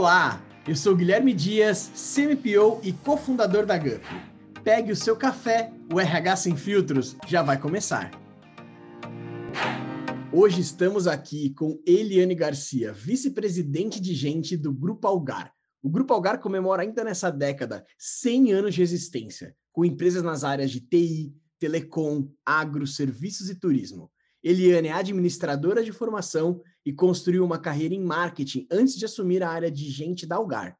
Olá, eu sou Guilherme Dias, CMPO e cofundador da GUP. Pegue o seu café, o RH Sem Filtros já vai começar. Hoje estamos aqui com Eliane Garcia, vice-presidente de gente do Grupo Algar. O Grupo Algar comemora ainda nessa década 100 anos de existência, com empresas nas áreas de TI, telecom, agro, serviços e turismo. Eliane é administradora de formação e construiu uma carreira em marketing antes de assumir a área de gente da Algar.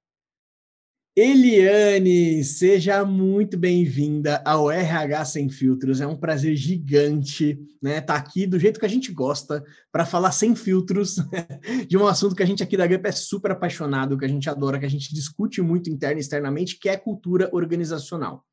Eliane, seja muito bem-vinda ao RH Sem Filtros. É um prazer gigante, né, tá aqui do jeito que a gente gosta para falar sem filtros de um assunto que a gente aqui da GUP é super apaixonado, que a gente adora, que a gente discute muito interno e externamente, que é cultura organizacional.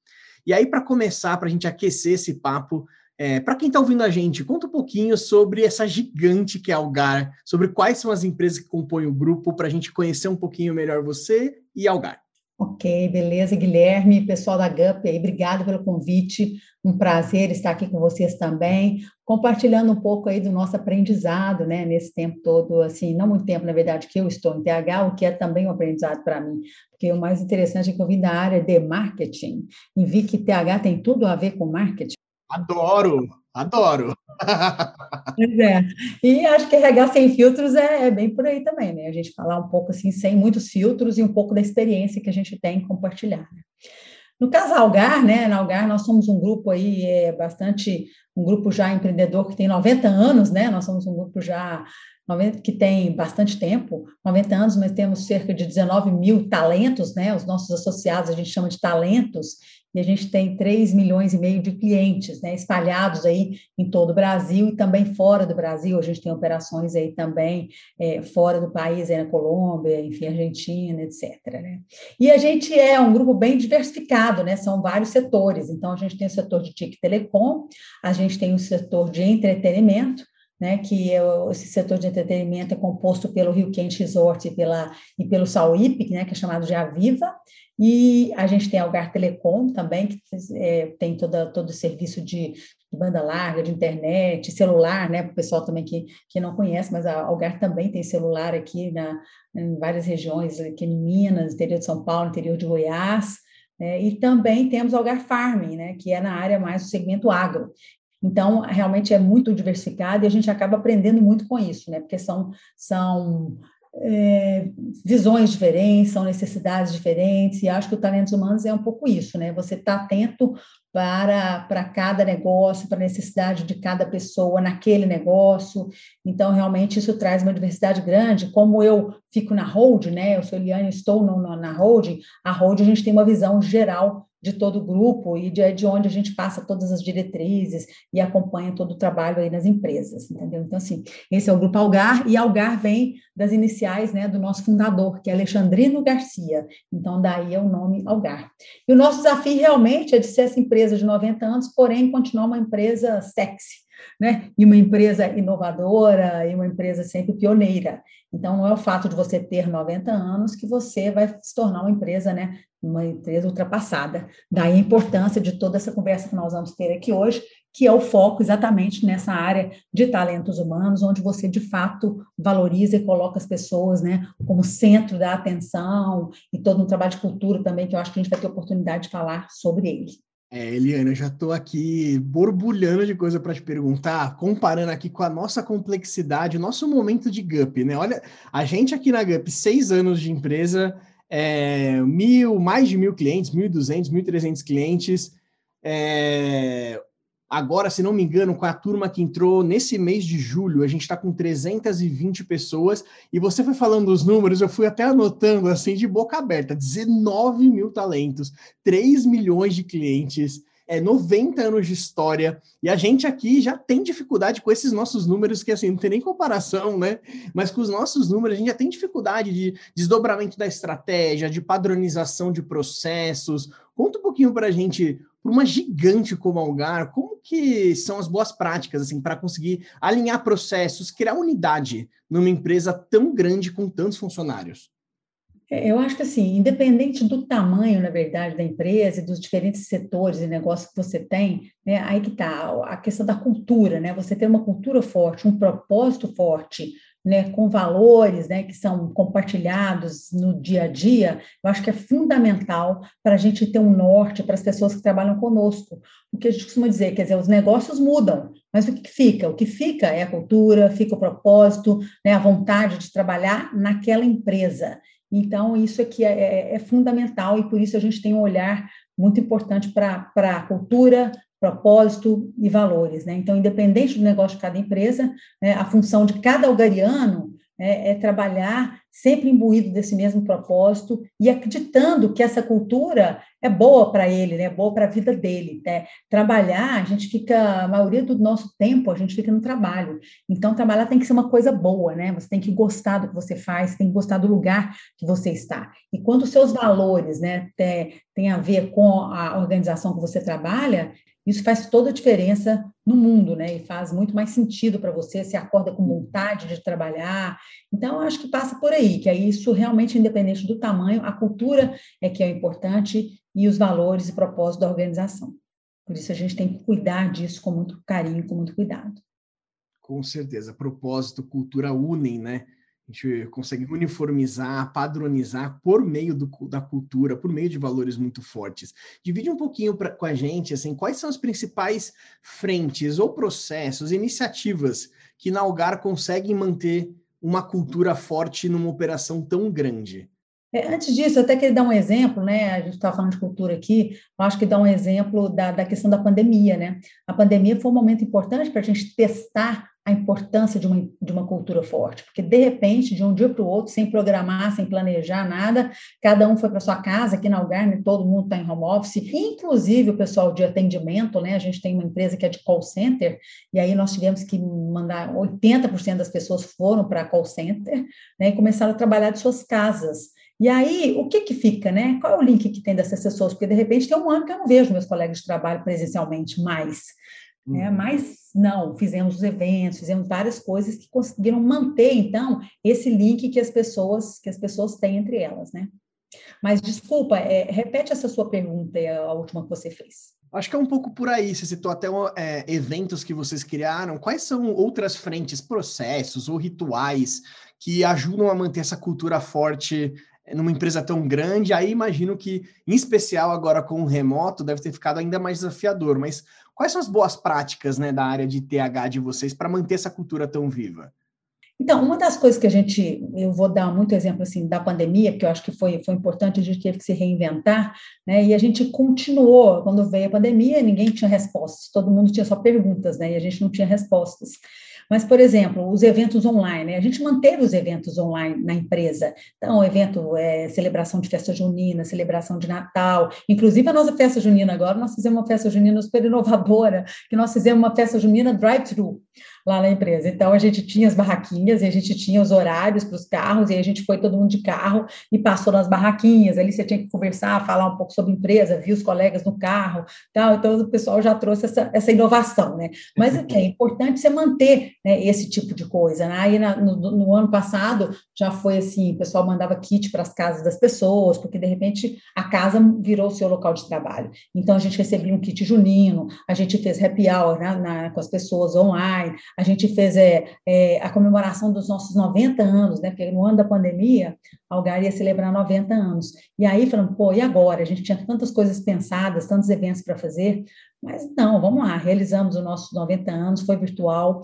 E aí, para começar, para a gente aquecer esse papo, é, para quem está ouvindo a gente, conta um pouquinho sobre essa gigante que é a Algar, sobre quais são as empresas que compõem o grupo, para a gente conhecer um pouquinho melhor você e a Algar. Ok, beleza, Guilherme, pessoal da GUP, aí, obrigado pelo convite, um prazer estar aqui com vocês também, compartilhando um pouco aí do nosso aprendizado, né, nesse tempo todo, assim, não muito tempo, na verdade, que eu estou em TH, o que é também um aprendizado para mim, porque o mais interessante é que eu vim da área de marketing e vi que TH tem tudo a ver com marketing, Adoro, adoro. Pois é. E acho que RH sem filtros é, é, bem por aí também, né? A gente falar um pouco assim, sem muitos filtros e um pouco da experiência que a gente tem em compartilhar. Né? No caso Algar, né? Na Algar nós somos um grupo aí é, bastante, um grupo já empreendedor que tem 90 anos, né? Nós somos um grupo já que tem bastante tempo, 90 anos, mas temos cerca de 19 mil talentos, né? Os nossos associados a gente chama de talentos, e a gente tem 3 milhões e meio de clientes, né, espalhados aí em todo o Brasil e também fora do Brasil. A gente tem operações aí também é, fora do país, aí na Colômbia, enfim, Argentina, etc. Né? E a gente é um grupo bem diversificado, né? São vários setores. Então, a gente tem o setor de TIC Telecom, a gente tem o setor de entretenimento, né, que é esse setor de entretenimento é composto pelo Rio Quente Resort e, pela, e pelo Sauípe, né, que é chamado de Aviva, e a gente tem a Algar Telecom também, que é, tem toda, todo o serviço de, de, banda larga, de internet, celular, né, para o pessoal também que, que não conhece, mas a Algar também tem celular aqui na, em várias regiões, aqui em Minas, interior de São Paulo, interior de Goiás, né, e também temos a Algar Farming, né, que é na área mais do segmento agro. Então, realmente é muito diversificado e a gente acaba aprendendo muito com isso, né? Porque são, são é, visões diferentes, são necessidades diferentes, e acho que o Talentos Humanos é um pouco isso, né? Você está atento para, para cada negócio, para a necessidade de cada pessoa naquele negócio. Então, realmente, isso traz uma diversidade grande. Como eu fico na hold, né? Eu sou Eliane, estou no, no, na hold, a hold a gente tem uma visão geral de todo o grupo e de, de onde a gente passa todas as diretrizes e acompanha todo o trabalho aí nas empresas, entendeu? Então, assim, esse é o Grupo Algar, e Algar vem das iniciais, né, do nosso fundador, que é Alexandrino Garcia, então daí é o nome Algar. E o nosso desafio realmente é de ser essa empresa de 90 anos, porém continuar uma empresa sexy, né? E uma empresa inovadora, e uma empresa sempre pioneira. Então, não é o fato de você ter 90 anos que você vai se tornar uma empresa, né, uma empresa ultrapassada. Daí a importância de toda essa conversa que nós vamos ter aqui hoje, que é o foco exatamente nessa área de talentos humanos, onde você de fato valoriza e coloca as pessoas né, como centro da atenção e todo um trabalho de cultura também, que eu acho que a gente vai ter oportunidade de falar sobre ele. É, Eliana, já estou aqui borbulhando de coisa para te perguntar, comparando aqui com a nossa complexidade, o nosso momento de GUP, né? Olha, a gente aqui na GUP, seis anos de empresa, é, mil, mais de mil clientes, 1.200, 1.300 clientes. É, agora, se não me engano, com a turma que entrou nesse mês de julho, a gente está com 320 pessoas. E você foi falando os números, eu fui até anotando assim de boca aberta: 19 mil talentos, 3 milhões de clientes é 90 anos de história, e a gente aqui já tem dificuldade com esses nossos números, que assim, não tem nem comparação, né? Mas com os nossos números, a gente já tem dificuldade de desdobramento da estratégia, de padronização de processos. Conta um pouquinho para a gente, para uma gigante como a Algar, como que são as boas práticas, assim, para conseguir alinhar processos, criar unidade numa empresa tão grande com tantos funcionários? É, eu acho que assim, independente do tamanho, na verdade, da empresa e dos diferentes setores e negócios que você tem, né, aí que está a questão da cultura, né? Você ter uma cultura forte, um propósito forte, né, com valores né, que são compartilhados no dia a dia, eu acho que é fundamental para a gente ter um norte para as pessoas que trabalham conosco. O que a gente costuma dizer, quer dizer, os negócios mudam, mas o que fica? O que fica é a cultura, fica o propósito, né, a vontade de trabalhar naquela empresa. Então, isso aqui é, é, é fundamental e por isso a gente tem um olhar muito importante para a cultura, propósito e valores. Né? Então, independente do negócio de cada empresa, né, a função de cada algariano é, é, trabalhar sempre imbuído desse mesmo propósito e acreditando que essa cultura é boa para ele, né? é boa para a vida dele. Né? Trabalhar, a gente fica, a maioria do nosso tempo, a gente fica no trabalho. Então, trabalhar tem que ser uma coisa boa, né? Você tem que gostar do que você faz, tem que gostar do lugar que você está. E quando os seus valores, né, tem a ver com a organização que você trabalha, isso faz toda a diferença no mundo, né? E faz muito mais sentido para você, se acorda com vontade de trabalhar. Então, acho que passa por aí, que é isso realmente, independente do tamanho, a cultura é que é importante e os valores e propósitos da organização. Por isso, a gente tem que cuidar disso com muito carinho, com muito cuidado. Com certeza. Propósito, cultura unem, né? A gente consegue uniformizar, padronizar por meio do, da cultura, por meio de valores muito fortes. Divide um pouquinho pra, com a gente, assim, quais são as principais frentes ou processos, iniciativas que na Algar conseguem manter uma cultura forte numa operação tão grande? É, antes disso, eu até queria dar um exemplo, né? A gente estava falando de cultura aqui, eu acho que dá um exemplo da, da questão da pandemia, né? A pandemia foi um momento importante para a gente testar a importância de uma, de uma cultura forte, porque de repente, de um dia para o outro, sem programar, sem planejar nada, cada um foi para sua casa, aqui na Algarve, todo mundo está em home office, inclusive o pessoal de atendimento, né? A gente tem uma empresa que é de call center, e aí nós tivemos que mandar 80% das pessoas foram para call center, né? E começaram a trabalhar de suas casas. E aí, o que que fica, né? Qual é o link que tem dessas pessoas? Porque, de repente, tem um ano que eu não vejo meus colegas de trabalho presencialmente mais. Né? Uhum. Mas não, fizemos os eventos, fizemos várias coisas que conseguiram manter, então, esse link que as pessoas, que as pessoas têm entre elas, né? Mas desculpa, é, repete essa sua pergunta, a última que você fez. Acho que é um pouco por aí. Você citou até é, eventos que vocês criaram. Quais são outras frentes, processos ou rituais que ajudam a manter essa cultura forte numa empresa tão grande? Aí imagino que, em especial agora com o remoto, deve ter ficado ainda mais desafiador. Mas Quais são as boas práticas né, da área de TH de vocês para manter essa cultura tão viva? Então, uma das coisas que a gente, eu vou dar muito exemplo assim da pandemia, que eu acho que foi, foi importante, a gente teve que se reinventar, né? E a gente continuou, quando veio a pandemia, ninguém tinha respostas, todo mundo tinha só perguntas, né? E a gente não tinha respostas. Mas, por exemplo, os eventos online, né? a gente manteve os eventos online na empresa. Então, evento, é, celebração de festa junina, celebração de Natal, inclusive a nossa festa junina agora, nós fizemos uma festa junina super inovadora, que nós fizemos uma festa junina drive-thru lá na empresa. Então, a gente tinha as barraquinhas e a gente tinha os horários para os carros, e a gente foi todo mundo de carro e passou nas barraquinhas. Ali você tinha que conversar, falar um pouco sobre a empresa, viu os colegas no carro, tal. Então, o pessoal já trouxe essa, essa inovação, né? Mas é, é importante você manter né, esse tipo de coisa. Né? Aí, na, no, no, ano passado, já foi assim: o pessoal mandava kit para as casas das pessoas, porque de repente a casa virou o seu local de trabalho. Então, a gente recebia um kit junino, a gente fez happy hour né, na, com as pessoas online, a gente fez é, é, a comemoração dos nossos 90 anos, né? Porque no ano da pandemia, a Algar ia celebrar 90 anos. E aí falando, pô, e agora? A gente tinha tantas coisas pensadas, tantos eventos para fazer, mas não, vamos lá, realizamos os nossos 90 anos, foi virtual.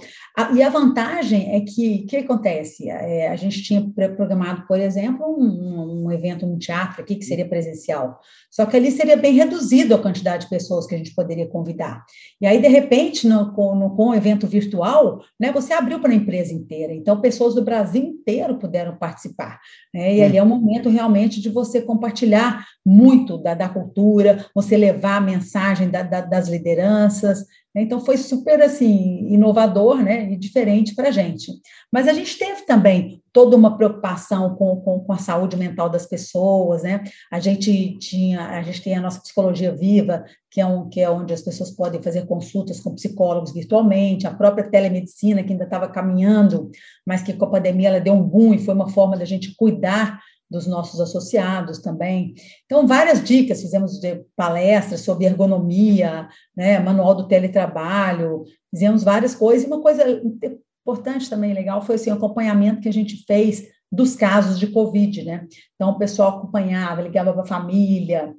e a vantagem é que, o que acontece? É, a gente tinha programado, por exemplo, um, um, evento no teatro aqui, que seria presencial. Só que ali seria bem reduzido a quantidade de pessoas que a gente poderia convidar. E aí, de repente, no, com, no, com o evento virtual, né, você abriu para a empresa inteira. Então, pessoas do Brasil inteiro puderam participar. Né? E ali é um momento realmente de você compartilhar muito da, da cultura, você levar a mensagem da, da, das lideranças. Né? Então, foi super assim, inovador né? e diferente para a gente. Mas a gente teve também toda uma preocupação com, com, com, a saúde mental das pessoas, né? A gente tinha, a gente tem a nossa psicologia viva, que é, um, que é onde as pessoas podem fazer consultas com psicólogos virtualmente, a própria telemedicina que ainda estava caminhando, mas que com a pandemia ela deu um boom e foi uma forma da gente cuidar dos nossos associados também. Então, várias dicas, fizemos palestras sobre ergonomia, né, manual do teletrabalho, fizemos várias coisas, e uma coisa importante também, legal, foi assim, o acompanhamento que a gente fez dos casos de Covid, né? Então, o pessoal acompanhava, ligava para a família.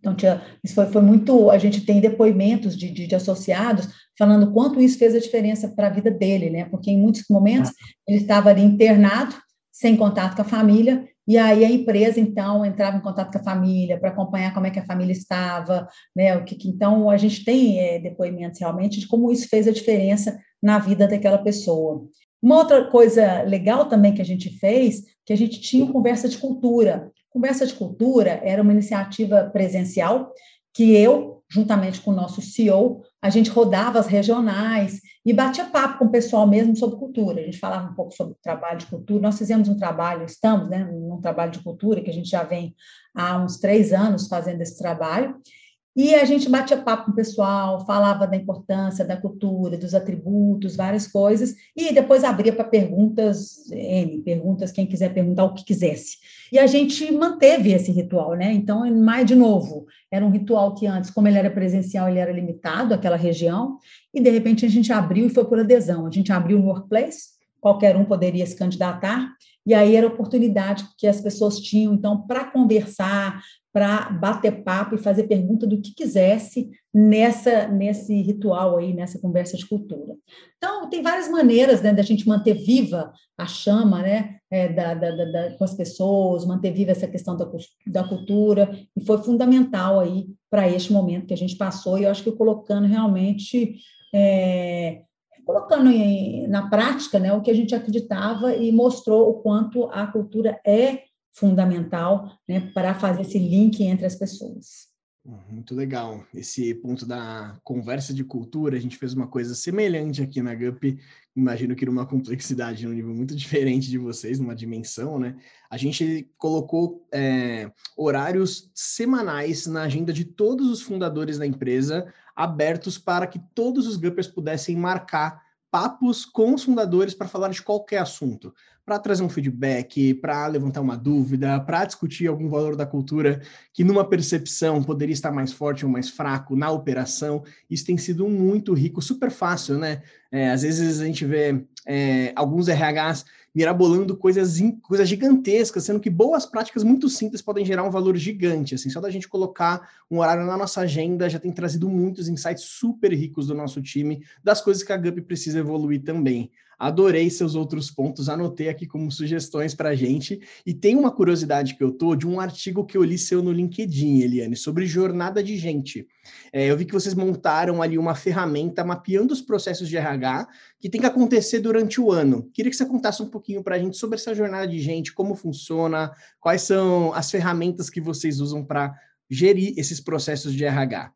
Então, tinha, isso foi, foi muito. A gente tem depoimentos de, de, de associados falando quanto isso fez a diferença para a vida dele, né? Porque em muitos momentos ele estava ali internado, sem contato com a família, e aí a empresa, então, entrava em contato com a família para acompanhar como é que a família estava, né? O que, então, a gente tem é, depoimentos realmente de como isso fez a diferença na vida daquela pessoa. Uma outra coisa legal também que a gente fez, que a gente tinha conversa de cultura. Conversa de cultura era uma iniciativa presencial que eu, juntamente com o nosso CEO, a gente rodava as regionais e batia papo com o pessoal mesmo sobre cultura. A gente falava um pouco sobre trabalho de cultura. Nós fizemos um trabalho, estamos, né, num trabalho de cultura que a gente já vem há uns três anos fazendo esse trabalho. E a gente batia papo com o pessoal, falava da importância da cultura, dos atributos, várias coisas, e depois abria para perguntas, N, perguntas, quem quiser perguntar o que quisesse. E a gente manteve esse ritual, né? Então, mais de novo, era um ritual que antes, como ele era presencial, ele era limitado àquela região, e de repente a gente abriu e foi por adesão. A gente abriu no workplace, qualquer um poderia se candidatar, e aí era a oportunidade que as pessoas tinham, então, para conversar, para bater papo e fazer pergunta do que quisesse nessa nesse ritual aí, nessa conversa de cultura. Então, tem várias maneiras né, da gente manter viva a chama né, é, da, da, da, com as pessoas, manter viva essa questão da, da cultura, e foi fundamental aí para este momento que a gente passou, e eu acho que colocando realmente. É, colocando em, na prática né, o que a gente acreditava e mostrou o quanto a cultura é fundamental né, para fazer esse link entre as pessoas. Muito legal. Esse ponto da conversa de cultura, a gente fez uma coisa semelhante aqui na GUP, imagino que numa complexidade, num nível muito diferente de vocês, numa dimensão, né? A gente colocou é, horários semanais na agenda de todos os fundadores da empresa, abertos para que todos os GUPers pudessem marcar papos com os fundadores para falar de qualquer assunto para trazer um feedback, para levantar uma dúvida, para discutir algum valor da cultura que, numa percepção, poderia estar mais forte ou mais fraco na operação. Isso tem sido muito rico, super fácil, né? É, às vezes a gente vê é, alguns RHs mirabolando coisas, coisas gigantescas, sendo que boas práticas muito simples podem gerar um valor gigante. Assim, só da gente colocar um horário na nossa agenda já tem trazido muitos insights super ricos do nosso time, das coisas que a GUP precisa evoluir também. Adorei seus outros pontos, anotei aqui como sugestões para a gente. E tem uma curiosidade que eu tô de um artigo que eu li seu no LinkedIn, Eliane, sobre jornada de gente. É, eu vi que vocês montaram ali uma ferramenta mapeando os processos de RH que tem que acontecer durante o ano. Queria que você contasse um pouquinho para a gente sobre essa jornada de gente, como funciona, quais são as ferramentas que vocês usam para gerir esses processos de RH.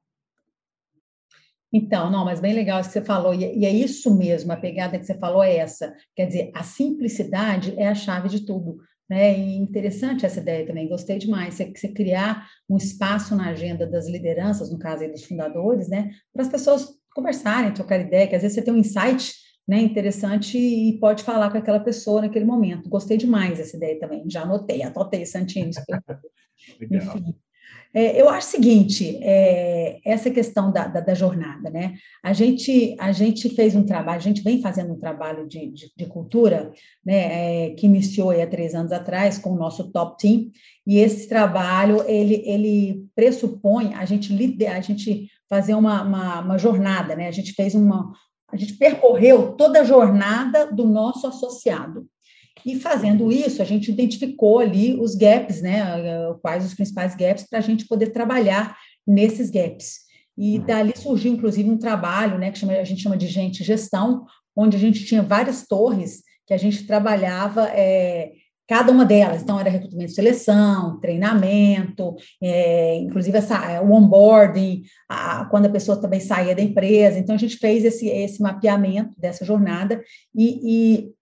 Então, não, mas bem legal isso que você falou, e, é isso mesmo, a pegada que você falou é essa. Quer dizer, a simplicidade é a chave de tudo. Né? E interessante essa ideia também, gostei demais. Você, você criar um espaço na agenda das lideranças, no caso aí dos fundadores, né? Para as pessoas conversarem, trocar ideia, que às vezes você tem um insight né, interessante e pode falar com aquela pessoa naquele momento. Gostei demais dessa ideia também. Já anotei, anotei, Santini. Enfim. É, eu acho o seguinte, é, essa questão da, da, da, jornada, né? A gente, a gente fez um trabalho, a gente vem fazendo um trabalho de, de, de cultura, né? É, que iniciou há três anos atrás com o nosso Top Team, e esse trabalho, ele, ele pressupõe a gente, a gente fazer uma, uma, uma jornada, né? A gente fez uma, a gente percorreu toda a jornada do nosso associado. E fazendo isso, a gente identificou ali os gaps, né? Quais os principais gaps para a gente poder trabalhar nesses gaps. E uhum. dali surgiu, inclusive, um trabalho, né? Que chama, a gente chama de gente gestão, onde a gente tinha várias torres que a gente trabalhava é, cada uma delas. Então, era recrutamento e seleção, treinamento, é, inclusive essa, o onboarding, a, quando a pessoa também saía da empresa. Então, a gente fez esse, esse mapeamento dessa jornada e, e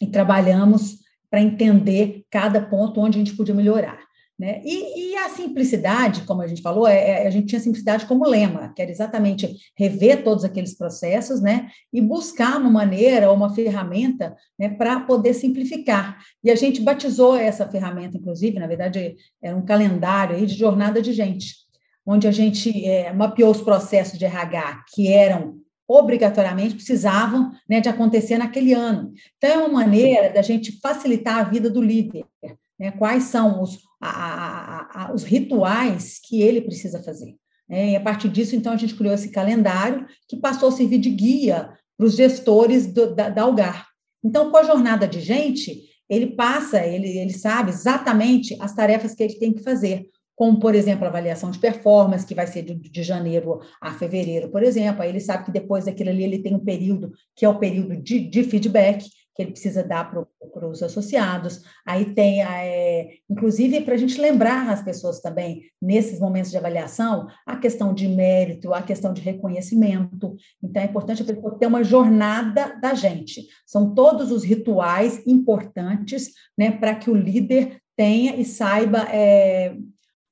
e trabalhamos para entender cada ponto onde a gente podia melhorar. Né? E, e, a simplicidade, como a gente falou, é, é, a gente tinha simplicidade como lema, que era exatamente rever todos aqueles processos né? e buscar uma maneira, uma ferramenta né, para poder simplificar. E a gente batizou essa ferramenta, inclusive, na verdade, era um calendário aí de jornada de gente, onde a gente é, mapeou os processos de RH que eram obrigatoriamente precisavam né, de acontecer naquele ano. Então, é uma maneira da gente facilitar a vida do líder. Né? Quais são os, a, a, a, os rituais que ele precisa fazer. Né? E a partir disso, então, a gente criou esse calendário que passou a servir de guia para os gestores do, da, da Algar. Então, com a jornada de gente, ele passa, ele, ele sabe exatamente as tarefas que ele tem que fazer como, por exemplo, a avaliação de performance, que vai ser de, de, janeiro a fevereiro, por exemplo. Aí ele sabe que depois daquilo ali ele tem um período que é o período de, de feedback que ele precisa dar para os associados. Aí tem, é, inclusive, para a gente lembrar as pessoas também, nesses momentos de avaliação, a questão de mérito, a questão de reconhecimento. Então, é importante a pessoa ter uma jornada da gente. São todos os rituais importantes né, para que o líder tenha e saiba é,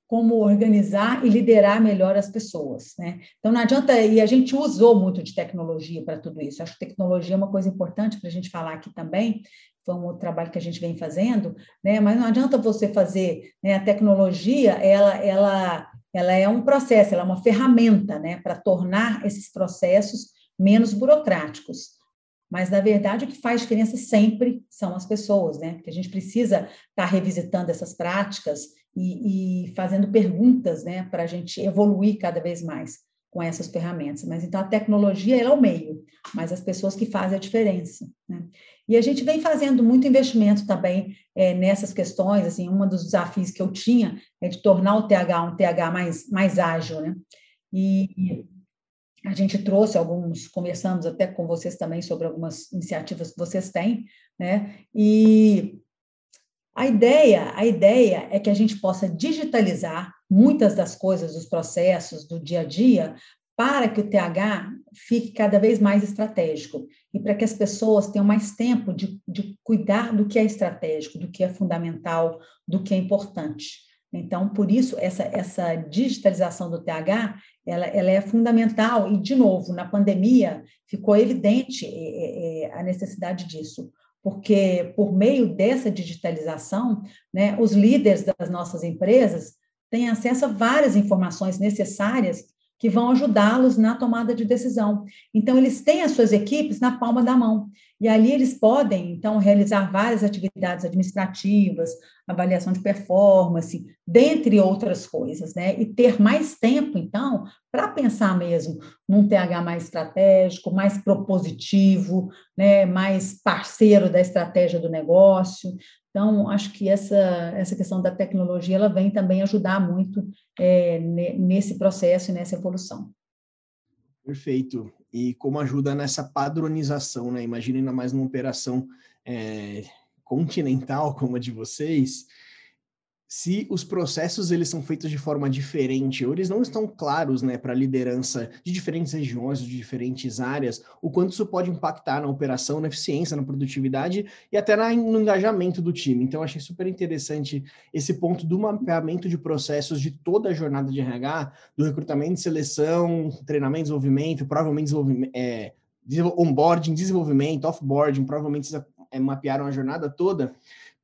como organizar e liderar melhor as pessoas, né? Então não adianta e a gente usou muito de tecnologia para tudo isso. Acho que tecnologia é uma coisa importante para a gente falar aqui também. Foi um outro trabalho que a gente vem fazendo, né? Mas não adianta você fazer, né? A tecnologia, ela, ela, ela é um processo, ela é uma ferramenta, né? Para tornar esses processos menos burocráticos. Mas, na verdade, o que faz diferença sempre são as pessoas, né? Porque a gente precisa estar tá revisitando essas práticas e, e fazendo perguntas, né, para a gente evoluir cada vez mais com essas ferramentas. Mas então a tecnologia é o meio, mas as pessoas que fazem a diferença. Né? E a gente vem fazendo muito investimento também é, nessas questões. Assim, um dos desafios que eu tinha é de tornar o TH um TH mais, mais ágil, né? E a gente trouxe alguns, conversamos até com vocês também sobre algumas iniciativas que vocês têm, né? E a ideia, a ideia é que a gente possa digitalizar muitas das coisas, dos processos do dia a dia, para que o TH fique cada vez mais estratégico e para que as pessoas tenham mais tempo de, de cuidar do que é estratégico, do que é fundamental, do que é importante. Então, por isso, essa, essa digitalização do TH, ela, ela é fundamental e, de novo, na pandemia ficou evidente é, é, a necessidade disso porque por meio dessa digitalização, né, os líderes das nossas empresas têm acesso a várias informações necessárias que vão ajudá-los na tomada de decisão. Então, eles têm as suas equipes na palma da mão. E ali eles podem, então, realizar várias atividades administrativas, avaliação de performance, dentre outras coisas, né? E ter mais tempo, então, para pensar mesmo num TH mais estratégico, mais propositivo, né? mais parceiro da estratégia do negócio. Então, acho que essa, essa questão da tecnologia ela vem também ajudar muito é, nesse processo e nessa evolução. Perfeito. E como ajuda nessa padronização, né? Imagina ainda mais numa operação é, continental como a de vocês, se os processos eles são feitos de forma diferente, ou eles não estão claros, né, para a liderança de diferentes regiões, de diferentes áreas, o quanto isso pode impactar na operação, na eficiência, na produtividade e até na, no engajamento do time. Então, achei super interessante esse ponto do mapeamento de processos de toda a jornada de RH, do recrutamento, seleção, treinamento, desenvolvimento, provavelmente desenvolvimento, é, onboarding, desenvolvimento, offboarding, provavelmente é, mapearam a jornada toda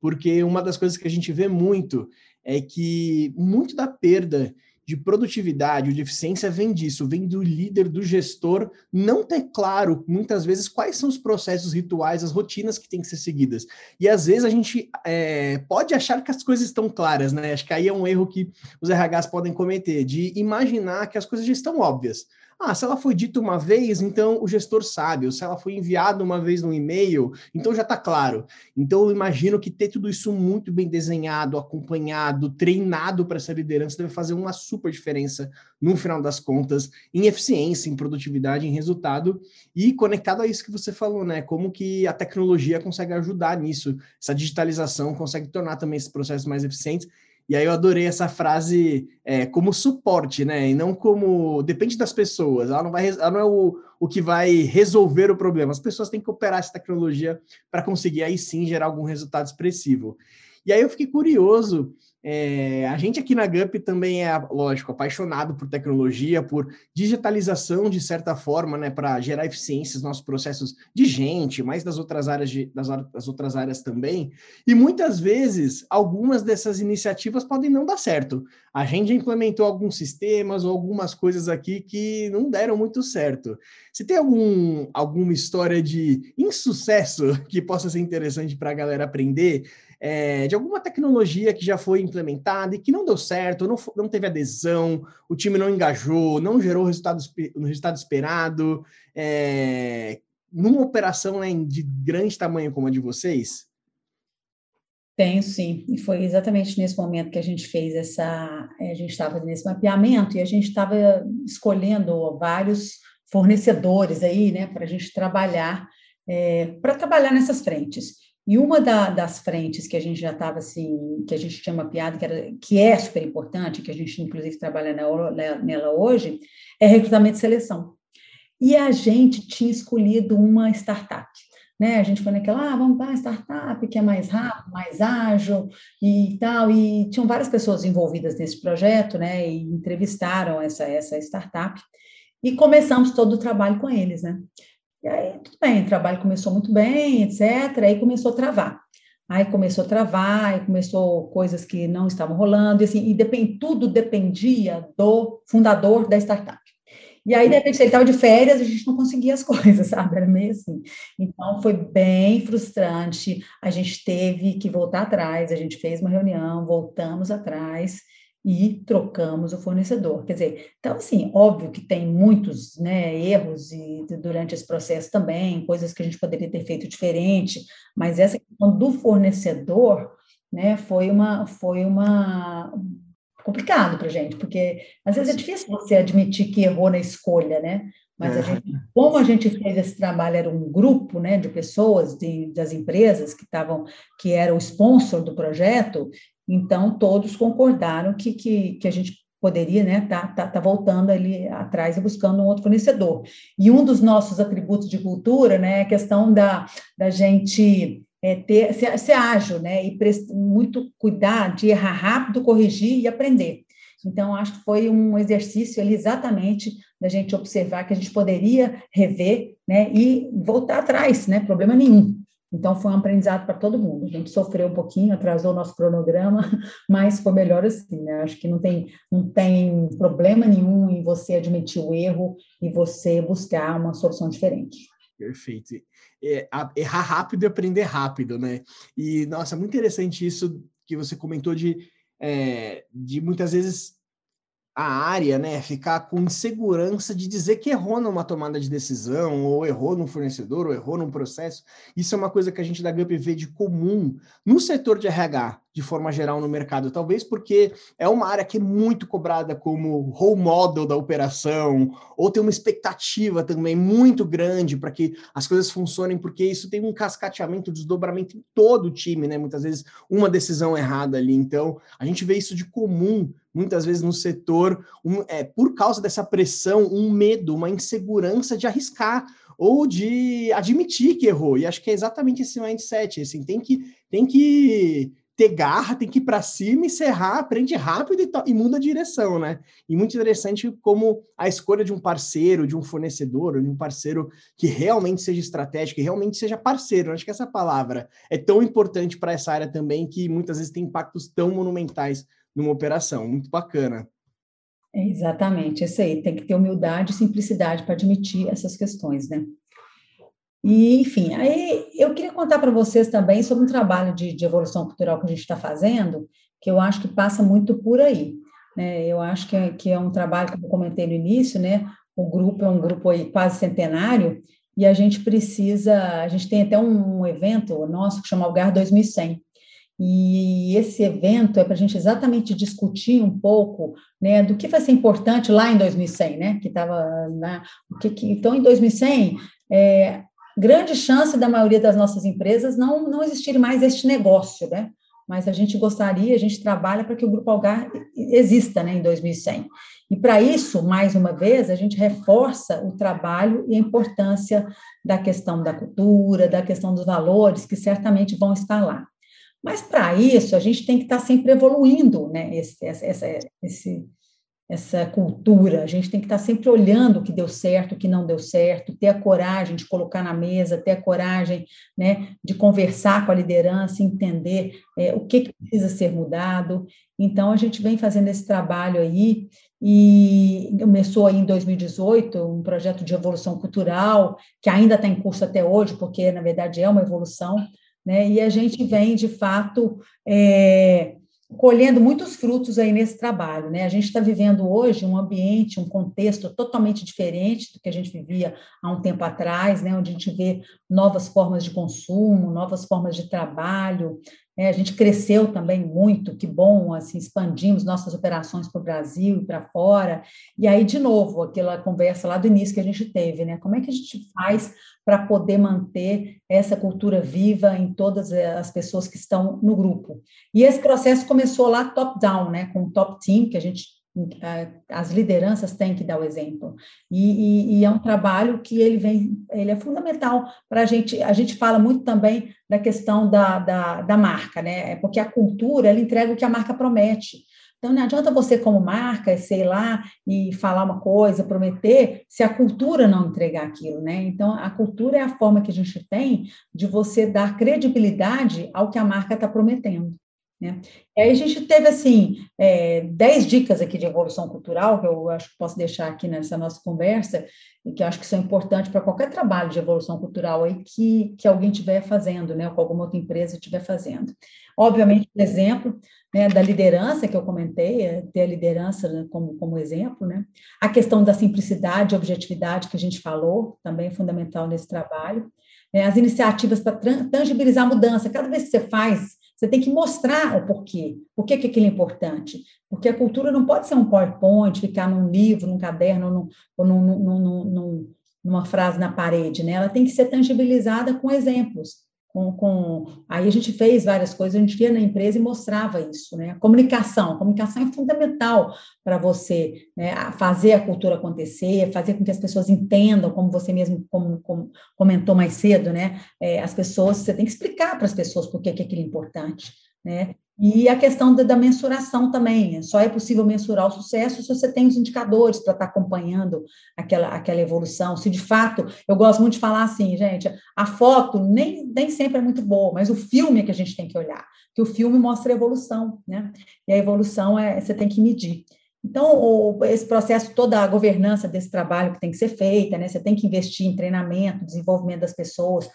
porque uma das coisas que a gente vê muito é que muito da perda de produtividade ou de eficiência vem disso, vem do líder, do gestor, não ter claro, muitas vezes, quais são os processos rituais, as rotinas que têm que ser seguidas. E às vezes a gente é, pode achar que as coisas estão claras, né? Acho que aí é um erro que os RHs podem cometer, de imaginar que as coisas já estão óbvias. Ah, se ela foi dita uma vez, então o gestor sabe, ou se ela foi enviada uma vez no e-mail, então já está claro. Então eu imagino que ter tudo isso muito bem desenhado, acompanhado, treinado para essa liderança deve fazer uma super diferença no final das contas, em eficiência, em produtividade, em resultado, e conectado a isso que você falou, né? Como que a tecnologia consegue ajudar nisso, essa digitalização consegue tornar também esses processos mais eficientes e aí eu adorei essa frase é, como suporte, né? E não como. Depende das pessoas. Ela não, vai, ela não é o, o que vai resolver o problema. As pessoas têm que operar essa tecnologia para conseguir aí sim gerar algum resultado expressivo. E aí eu fiquei curioso É, a gente aqui na GUP também é, lógico, apaixonado por tecnologia, por digitalização de certa forma, né, para gerar eficiências nos nossos processos de gente, mais das outras áreas de, das, das, outras áreas também. E muitas vezes algumas dessas iniciativas podem não dar certo. A gente implementou alguns sistemas ou algumas coisas aqui que não deram muito certo. Se tem algum, alguma história de insucesso que possa ser interessante para a galera aprender? É, de alguma tecnologia que já foi implementada e que não deu certo, não, não teve adesão, o time não engajou, não gerou o resultado, o resultado esperado, é, numa operação né, de grande tamanho como a de vocês? Tenho sim, e foi exatamente nesse momento que a gente fez essa, a gente estava nesse mapeamento e a gente estava escolhendo vários fornecedores aí, né, para a gente trabalhar, é, para trabalhar nessas frentes. E uma da, das frentes que a gente já estava assim, que a gente tinha mapeado, que, era, que é super importante, que a gente inclusive trabalha nela, nela hoje, é recrutamento e seleção. E a gente tinha escolhido uma startup. Né? A gente foi naquela, ah, vamos para startup, que é mais rápido, mais ágil e tal. E tinham várias pessoas envolvidas nesse projeto, né? E entrevistaram essa, essa startup. E começamos todo o trabalho com eles, né? E aí, tudo bem, o trabalho começou muito bem, etc. Aí começou a travar. Aí começou a travar, aí começou coisas que não estavam rolando, e, assim, e depend, tudo dependia do fundador da startup. E aí, de repente, ele estava de férias, a gente não conseguia as coisas, sabe? Era meio assim. Então, foi bem frustrante. A gente teve que voltar atrás, a gente fez uma reunião, voltamos atrás, e trocamos o fornecedor. Quer dizer, então, assim, óbvio que tem muitos né, erros e, durante esse processo também, coisas que a gente poderia ter feito diferente, mas essa questão do fornecedor né, foi uma. Foi uma complicado para a gente, porque às vezes é difícil você admitir que errou na escolha, né? Mas a gente, como a gente fez esse trabalho, era um grupo né, de pessoas de, das empresas que estavam, que era o sponsor do projeto, então, todos concordaram que, que, que a gente poderia né, tá, tá, tá voltando ali atrás e buscando um outro fornecedor. E um dos nossos atributos de cultura né, é a questão da, da gente é, ter, ser, ser ágil né, e muito cuidar de errar rápido, corrigir e aprender. Então, acho que foi um exercício ali exatamente da gente observar que a gente poderia rever né, e voltar atrás, né, problema nenhum. Então, foi um aprendizado para todo mundo. A gente sofreu um pouquinho, atrasou o nosso cronograma, mas foi melhor assim, né? Acho que não tem, não tem problema nenhum em você admitir o erro e você buscar uma solução diferente. Perfeito. É, errar rápido e aprender rápido, né? E, nossa, muito interessante isso que você comentou de, é, de muitas vezes a área, né, ficar com insegurança de dizer que errou numa tomada de decisão, ou errou num fornecedor, ou errou num processo. Isso é uma coisa que a gente da GUP vê de comum no setor de RH, de forma geral no mercado, talvez porque é uma área que é muito cobrada como role model da operação, ou tem uma expectativa também muito grande para que as coisas funcionem, porque isso tem um cascateamento, desdobramento em todo o time, né? Muitas vezes uma decisão errada ali. Então, a gente vê isso de comum muitas vezes no setor, um, é, por causa dessa pressão, um medo, uma insegurança de arriscar ou de admitir que errou. E acho que é exatamente esse mindset, assim, tem que tem que ter garra, tem que ir para cima, encerrar, aprende rápido e, e, muda a direção, né? E muito interessante como a escolha de um parceiro, de um fornecedor, de um parceiro que realmente seja estratégico, que realmente seja parceiro. Acho que essa palavra é tão importante para essa área também, que muitas vezes tem impactos tão monumentais numa operação. Muito bacana. É exatamente, isso aí. Tem que ter humildade e simplicidade para admitir essas questões, né? E, enfim, aí eu queria contar para vocês também sobre um trabalho de, de evolução cultural que a gente está fazendo, que eu acho que passa muito por aí. Né? Eu acho que é, que é um trabalho que eu comentei no início, né? O grupo é um grupo aí quase centenário, e a gente precisa, a gente tem até um, evento nosso que chama Algar 2100, e esse evento é para a gente exatamente discutir um pouco né, do que vai ser importante lá em 2100, né? Que estava na. Que, então, em 2100, é, grande chance da maioria das nossas empresas não, não existir mais este negócio, né? Mas a gente gostaria, a gente trabalha para que o Grupo Algar exista né, em 2100. E para isso, mais uma vez, a gente reforça o trabalho e a importância da questão da cultura, da questão dos valores, que certamente vão estar lá. Mas para isso, a gente tem que estar sempre evoluindo, né? Esse, essa, esse, essa cultura. A gente tem que estar sempre olhando o que deu certo, o que não deu certo, ter a coragem de colocar na mesa, ter a coragem né, de conversar com a liderança, entender é, o que, que precisa ser mudado. Então, a gente vem fazendo esse trabalho aí, e começou aí em 2018 um projeto de evolução cultural, que ainda está em curso até hoje, porque, na verdade, é uma evolução, né? e a gente vem, de fato, é, colhendo muitos frutos aí nesse trabalho, né? A gente está vivendo hoje um ambiente, um contexto totalmente diferente do que a gente vivia há um tempo atrás, né? Onde a gente vê novas formas de consumo, novas formas de trabalho. Né? A gente cresceu também muito, que bom, assim, expandimos nossas operações para o Brasil e para fora. E aí, de novo, aquela conversa lá do início que a gente teve, né? Como é que a gente faz para poder manter essa cultura viva em todas as pessoas que estão no grupo. E esse processo começou lá top-down, né, com o top team, que a gente as lideranças têm que dar o exemplo e, e, e, é um trabalho que ele vem ele é fundamental para a gente a gente fala muito também da questão da, da, da marca né é porque a cultura ela entrega o que a marca promete então, não adianta você, como marca, sei lá, e falar uma coisa, prometer, se a cultura não entregar aquilo, né? Então, a cultura é a forma que a gente tem de você dar credibilidade ao que a marca está prometendo. Né? E aí a gente teve, assim, é, dez dicas aqui de evolução cultural, que eu acho que posso deixar aqui nessa nossa conversa, e que eu acho que são importantes para qualquer trabalho de evolução cultural aí que, que alguém estiver fazendo, né, ou que alguma outra empresa estiver fazendo. Obviamente, por exemplo, né, da liderança que eu comentei, é ter a liderança né, como, como exemplo, né? A questão da simplicidade e objetividade que a gente falou, também é fundamental nesse trabalho. É, as iniciativas para tangibilizar a mudança. Cada vez que você faz, você tem que mostrar o porquê. Por que, que aquilo é importante? Porque a cultura não pode ser um PowerPoint, ficar num livro, num caderno, num, ou num, num, num, numa frase na parede, né? Ela tem que ser tangibilizada com exemplos com, com, aí a gente fez várias coisas, a gente ia na empresa e mostrava isso, né? A comunicação, a comunicação é fundamental para você né, fazer a cultura acontecer, fazer com que as pessoas entendam, como você mesmo como, como comentou mais cedo, né? É, as pessoas, você tem que explicar para as pessoas por que, que aquilo é importante, né? E a questão da, da, mensuração também, só é possível mensurar o sucesso se você tem os indicadores para estar tá acompanhando aquela, aquela evolução. Se de fato, eu gosto muito de falar assim, gente, a foto nem, nem sempre é muito boa, mas o filme é que a gente tem que olhar, que o filme mostra a evolução, né? E a evolução é você tem que medir. Então, o, esse processo, toda a governança desse trabalho que tem que ser feita, né? Você tem que investir em treinamento, desenvolvimento das pessoas,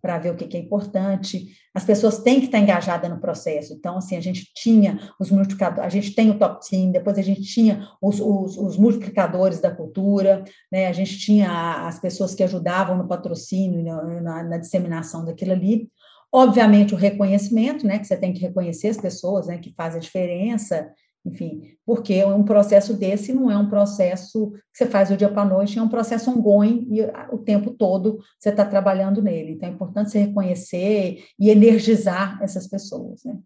para ver o que, que, é importante. As pessoas têm que estar engajadas no processo. Então, assim, a gente tinha os multiplicadores, a gente tem o top team, depois a gente tinha os, os, os multiplicadores da cultura, né? A gente tinha as pessoas que ajudavam no patrocínio, na, na disseminação daquilo ali. Obviamente, o reconhecimento, né? Que você tem que reconhecer as pessoas, né? Que faz a diferença enfim, porque um processo desse não é um processo que você faz do dia para a noite, é um processo ongoing e o tempo todo você está trabalhando nele. Então, é importante você reconhecer e energizar essas pessoas. Né?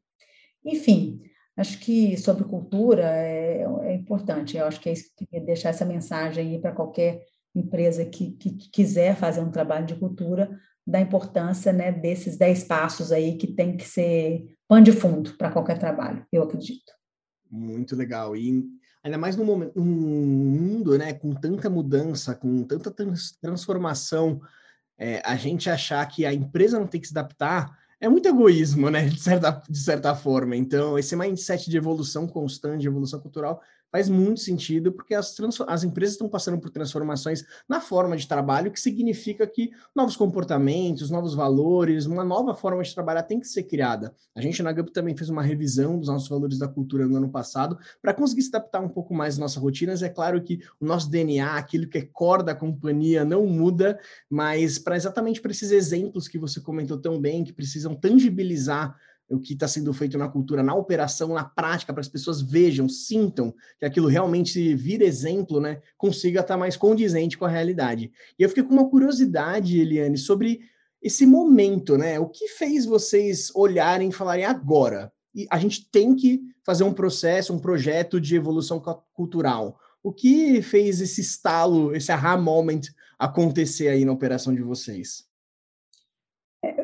Enfim, acho que sobre cultura é, é, importante. Eu acho que é isso que eu queria deixar essa mensagem aí para qualquer empresa que, que, quiser fazer um trabalho de cultura, da importância né, desses dez passos aí que tem que ser pano de fundo para qualquer trabalho, eu acredito. Muito legal. E ainda mais num, momento, num mundo né, com tanta mudança, com tanta trans, transformação, é, a gente achar que a empresa não tem que se adaptar é muito egoísmo, né? De certa, de certa forma. Então, esse mindset de evolução constante, de evolução cultural, faz muito sentido, porque as, as empresas estão passando por transformações na forma de trabalho, que significa que novos comportamentos, novos valores, uma nova forma de trabalhar tem que ser criada. A gente na GUP também fez uma revisão dos nossos valores da cultura no ano passado, para conseguir se adaptar um pouco mais às nossas rotinas. É claro que o nosso DNA, aquilo que é core da companhia, não muda, mas para exatamente para esses exemplos que você comentou tão bem, que precisam tangibilizar o que está sendo feito na cultura, na operação, na prática, para as pessoas vejam, sintam que aquilo realmente vira exemplo, né? Consiga estar tá mais condizente com a realidade. E eu fiquei com uma curiosidade, Eliane, sobre esse momento, né? O que fez vocês olharem e falarem agora? E a gente tem que fazer um processo, um projeto de evolução cultural. O que fez esse estalo, esse aha moment acontecer aí na operação de vocês?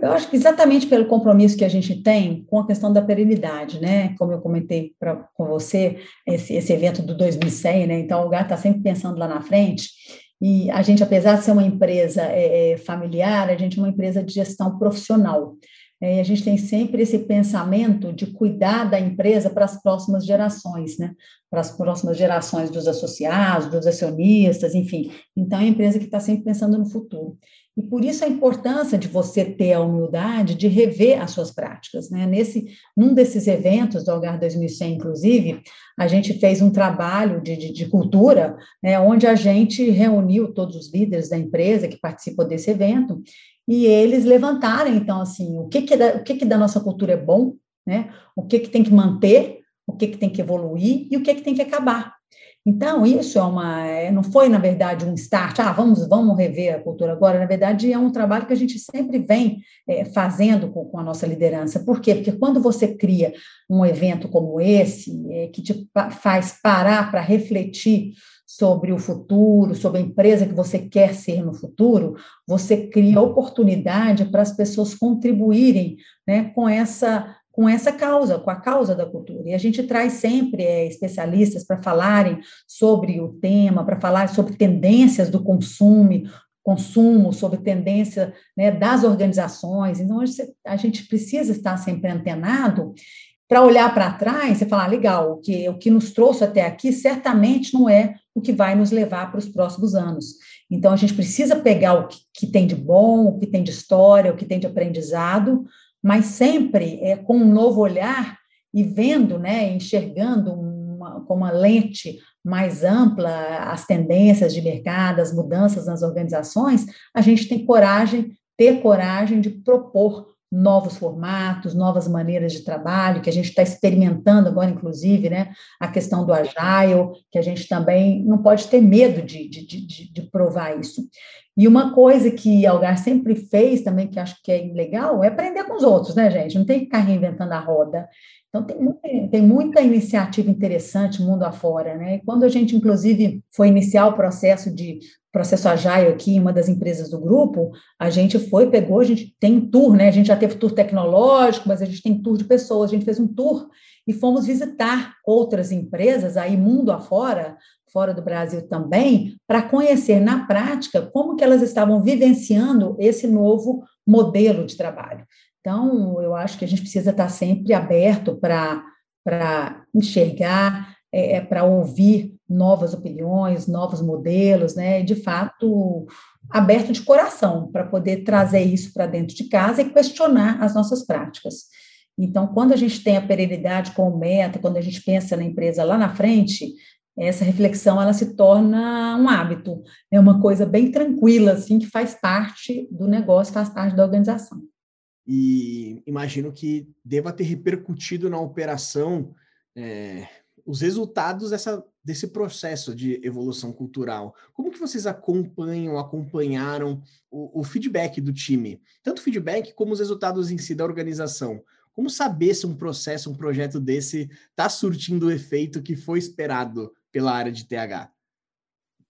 Eu acho que exatamente pelo compromisso que a gente tem com a questão da perenidade, né? Como eu comentei pra, com você, esse, esse evento do 2100, né? Então, o lugar está sempre pensando lá na frente. E a gente, apesar de ser uma empresa é, é, familiar, a gente é uma empresa de gestão profissional. É, a gente tem sempre esse pensamento de cuidar da empresa para as próximas gerações, né? Para as próximas gerações dos associados, dos acionistas, enfim. Então, é uma empresa que está sempre pensando no futuro. E por isso a importância de você ter a humildade de rever as suas práticas. Né? Nesse, num desses eventos do Algar 2100, inclusive, a gente fez um trabalho de, de, de cultura, né, onde a gente reuniu todos os líderes da empresa que participam desse evento, e eles levantaram, então, assim, o que, que, da, o que, que da nossa cultura é bom, né? o que, que tem que manter, o que, que tem que evoluir e o que, que tem que acabar. Então, isso é uma, é, não foi, na verdade, um start, ah, vamos, vamos rever a cultura agora, na verdade, é um trabalho que a gente sempre vem é, fazendo com, com, a nossa liderança. Por quê? Porque quando você cria um evento como esse, é, que te faz parar para refletir sobre o futuro, sobre a empresa que você quer ser no futuro, você cria oportunidade para as pessoas contribuírem né, com essa com essa causa, com a causa da cultura. E a gente traz sempre é, especialistas para falarem sobre o tema, para falar sobre tendências do consumo, consumo, sobre tendência né, das organizações. Então, a gente precisa estar sempre antenado para olhar para trás e falar, ah, legal, o que, o que nos trouxe até aqui certamente não é o que vai nos levar para os próximos anos. Então, a gente precisa pegar o que, que tem de bom, o que tem de história, o que tem de aprendizado, mas sempre é, com um novo olhar e vendo, né, enxergando uma, com uma lente mais ampla as tendências de mercado, as mudanças nas organizações, a gente tem coragem, ter coragem de propor novos formatos, novas maneiras de trabalho, que a gente está experimentando agora, inclusive, né, a questão do agile, que a gente também não pode ter medo de, de, de, de provar isso. E uma coisa que Algar sempre fez também, que acho que é legal, é aprender com os outros, né, gente? Não tem que ficar reinventando a roda. Então, tem, tem muita iniciativa interessante mundo afora, né? E quando a gente, inclusive, foi iniciar o processo de processo Agile aqui uma das empresas do grupo, a gente foi, pegou, a gente tem tour, né? A gente já teve tour tecnológico, mas a gente tem tour de pessoas. A gente fez um tour e fomos visitar outras empresas aí mundo afora, fora do Brasil também, para conhecer na prática como que elas estavam vivenciando esse novo modelo de trabalho. Então, eu acho que a gente precisa estar sempre aberto para para enxergar, é, é para ouvir novas opiniões, novos modelos, né? De fato, aberto de coração para poder trazer isso para dentro de casa e questionar as nossas práticas. Então, quando a gente tem a perenidade como meta, quando a gente pensa na empresa lá na frente, essa reflexão ela se torna um hábito, é uma coisa bem tranquila, assim, que faz parte do negócio, faz parte da organização. E imagino que deva ter repercutido na operação é, os resultados dessa, desse processo de evolução cultural. Como que vocês acompanham, acompanharam o, o feedback do time? Tanto o feedback como os resultados em si da organização. Como saber se um processo, um projeto desse está surtindo o efeito que foi esperado pela área de TH?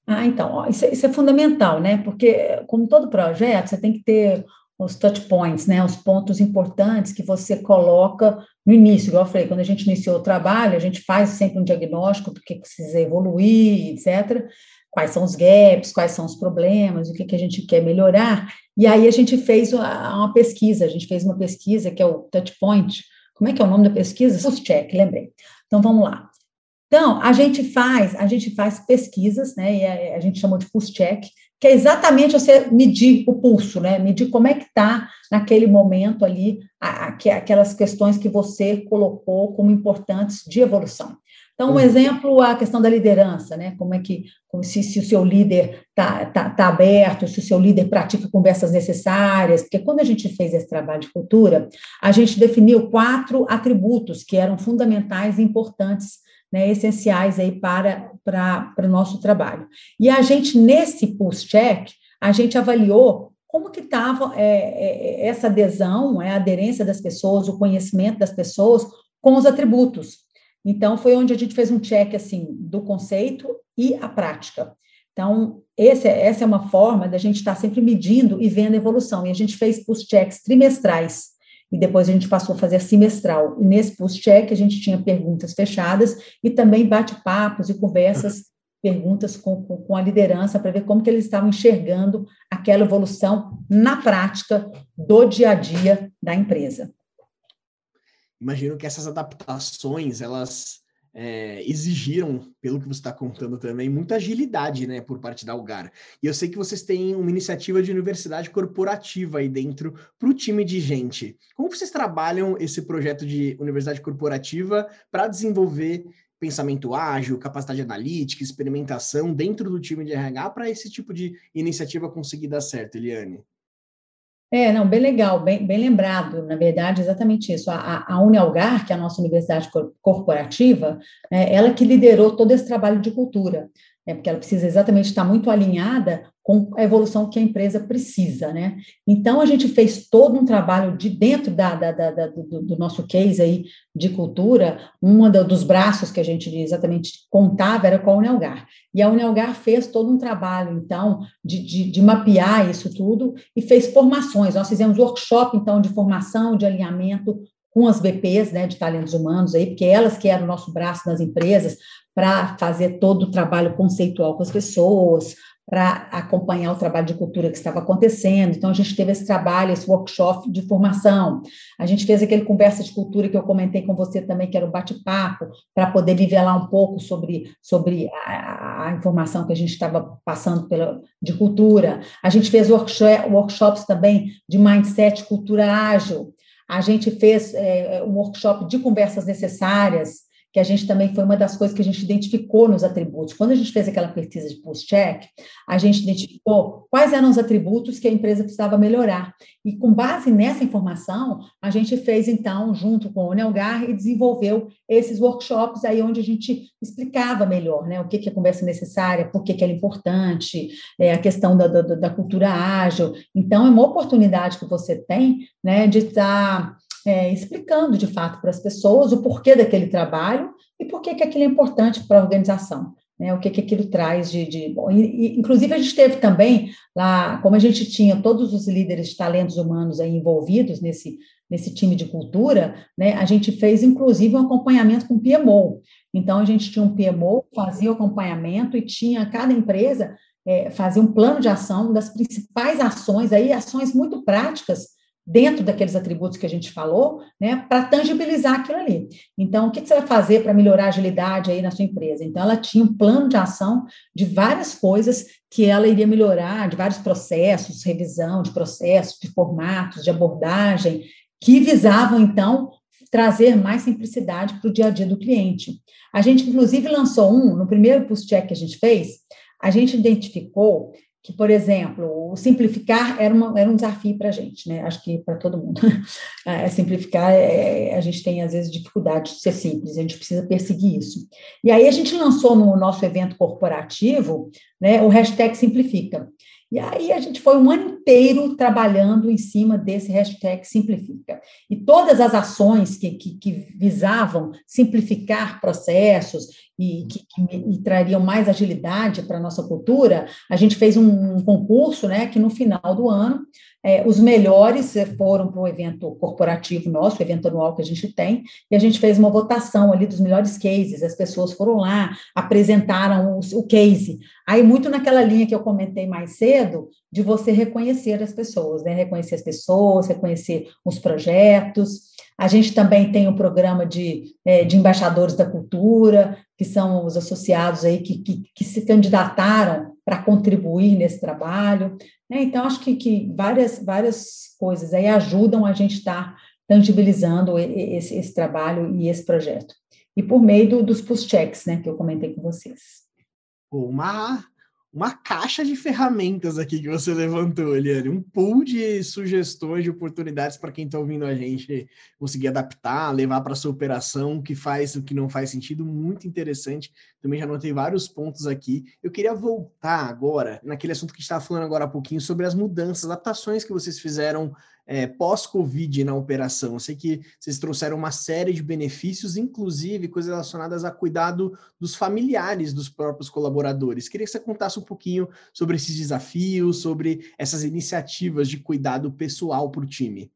Ah, então, ó, isso, é, isso, é fundamental, né? Porque, como todo projeto, você tem que ter os touch points, né? Os pontos importantes que você coloca no início, igual eu falei, quando a gente iniciou o trabalho, a gente faz sempre um diagnóstico do que precisa evoluir, etc. Quais são os gaps, quais são os problemas, o que, que a gente quer melhorar. E aí a gente fez uma pesquisa, a gente fez uma pesquisa que é o touch point. Como é que é o nome da pesquisa? Pulse check, lembrei. Então vamos lá. Então, a gente faz, a gente faz pesquisas, né? E a, a gente chamou de pulse check, que é exatamente você medir o pulso, né? Medir como é que está naquele momento ali a, a, aquelas questões que você colocou como importantes de evolução. Então, um uhum. exemplo, a questão da liderança, né? Como é que, como se, se o seu líder está tá, tá aberto, se o seu líder pratica conversas necessárias, porque quando a gente fez esse trabalho de cultura, a gente definiu quatro atributos que eram fundamentais e importantes né, essenciais aí para, para, para o nosso trabalho. E a gente, nesse pulse-check, a gente avaliou como que estava é, é, essa adesão, é, a aderência das pessoas, o conhecimento das pessoas com os atributos. Então, foi onde a gente fez um check, assim, do conceito e a prática. Então, esse, é, essa é uma forma da gente estar tá sempre medindo e vendo a evolução. E a gente fez pulse checks trimestrais, e depois a gente passou a fazer semestral. E nesse pulse check a gente tinha perguntas fechadas e também bate-papos e conversas, perguntas com, com, com a liderança para ver como que eles estavam enxergando aquela evolução na prática do dia a dia da empresa. Imagino que essas adaptações, elas é, exigiram, pelo que você está contando também, muita agilidade, né, por parte da Algar. E eu sei que vocês têm uma iniciativa de universidade corporativa aí dentro para o time de gente. Como vocês trabalham esse projeto de universidade corporativa para desenvolver pensamento ágil, capacidade analítica, experimentação dentro do time de RH para esse tipo de iniciativa conseguir dar certo, Eliane? É, não, bem legal, bem, bem lembrado, na verdade, exatamente isso. A, a Unalgar, que é a nossa universidade corporativa, é, ela que liderou todo esse trabalho de cultura, né, porque ela precisa exatamente estar muito alinhada com a evolução que a empresa precisa, né? Então, a gente fez todo um trabalho de dentro da, da, da do, do, nosso case aí de cultura, um dos braços que a gente exatamente contava era com a Unelgar. E a Unelgar fez todo um trabalho, então, de, de, de mapear isso tudo e fez formações. Nós fizemos workshop, então, de formação, de alinhamento com as BPs, né, de talentos humanos aí, porque elas que eram o nosso braço nas empresas para fazer todo o trabalho conceitual com as pessoas, para acompanhar o trabalho de cultura que estava acontecendo. Então, a gente teve esse trabalho, esse workshop de formação. A gente fez aquele conversa de cultura que eu comentei com você também, que era um bate-papo, para poder nivelar um pouco sobre, sobre a, a, informação que a gente estava passando pela, de cultura. A gente fez workshop, workshops também de mindset, cultura ágil. A gente fez é, um workshop de conversas necessárias, que a gente também foi uma das coisas que a gente identificou nos atributos. Quando a gente fez aquela pesquisa de post-check, a gente identificou quais eram os atributos que a empresa precisava melhorar. E com base nessa informação, a gente fez, então, junto com o Nelgar, e desenvolveu esses workshops aí onde a gente explicava melhor né, o que, que é conversa necessária, por que, que ela é importante, é, a questão da, da, da cultura ágil. Então, é uma oportunidade que você tem né, de estar é, explicando de fato para as pessoas o porquê daquele trabalho e por que aquilo é importante para a organização. Né, o que, que aquilo traz de. de bom, e, inclusive, a gente teve também lá, como a gente tinha todos os líderes de talentos humanos envolvidos nesse, nesse time de cultura, né, a gente fez inclusive um acompanhamento com o PMO. Então, a gente tinha um PMO, fazia o acompanhamento e tinha cada empresa é, fazia um plano de ação das principais ações, aí ações muito práticas dentro daqueles atributos que a gente falou, né, para tangibilizar aquilo ali. Então, o que, você vai fazer para melhorar a agilidade aí na sua empresa? Então, ela tinha um plano de ação de várias coisas que ela iria melhorar, de vários processos, revisão de processos, de formatos, de abordagem, que visavam, então, trazer mais simplicidade para o dia a dia do cliente. A gente, inclusive, lançou um, no primeiro post-check que a gente fez, a gente identificou que, por exemplo, o simplificar era, uma, era um desafio para a gente, né? Acho que para todo mundo. É, simplificar, é, a gente tem, às vezes, dificuldade de ser simples, a gente precisa perseguir isso. E aí a gente lançou no nosso evento corporativo né, o hashtag Simplifica. E aí a gente foi um ano inteiro trabalhando em cima desse hashtag simplifica. E todas as ações que, que, que visavam simplificar processos e que, que e trariam mais agilidade para a nossa cultura, a gente fez um, concurso, né, que no final do ano é, os melhores foram para o evento corporativo nosso, o evento anual que a gente tem, e a gente fez uma votação ali dos melhores cases. As pessoas foram lá, apresentaram o, o case. Aí, muito naquela linha que eu comentei mais cedo, de você reconhecer as pessoas, né? Reconhecer as pessoas, reconhecer os projetos. A gente também tem um programa de, é, de embaixadores da cultura, que são os associados aí que, que, que se candidataram para contribuir nesse trabalho. Né? Então, acho que, que várias, várias coisas aí ajudam a gente estar tá tangibilizando esse, esse, trabalho e esse projeto. E por meio do, dos push-checks, né, que eu comentei com vocês. Uma uma caixa de ferramentas aqui que você levantou, Eliane, um pool de sugestões, de oportunidades para quem está ouvindo a gente conseguir adaptar, levar para sua operação, o que faz, o que não faz sentido, muito interessante. Também já anotei vários pontos aqui. Eu queria voltar agora naquele assunto que estava falando agora há pouquinho sobre as mudanças, adaptações que vocês fizeram é, pós-Covid na operação? Eu sei que vocês trouxeram uma série de benefícios, inclusive coisas relacionadas a cuidado dos familiares dos próprios colaboradores. Queria que você contasse um pouquinho sobre esses desafios, sobre essas iniciativas de cuidado pessoal para o time.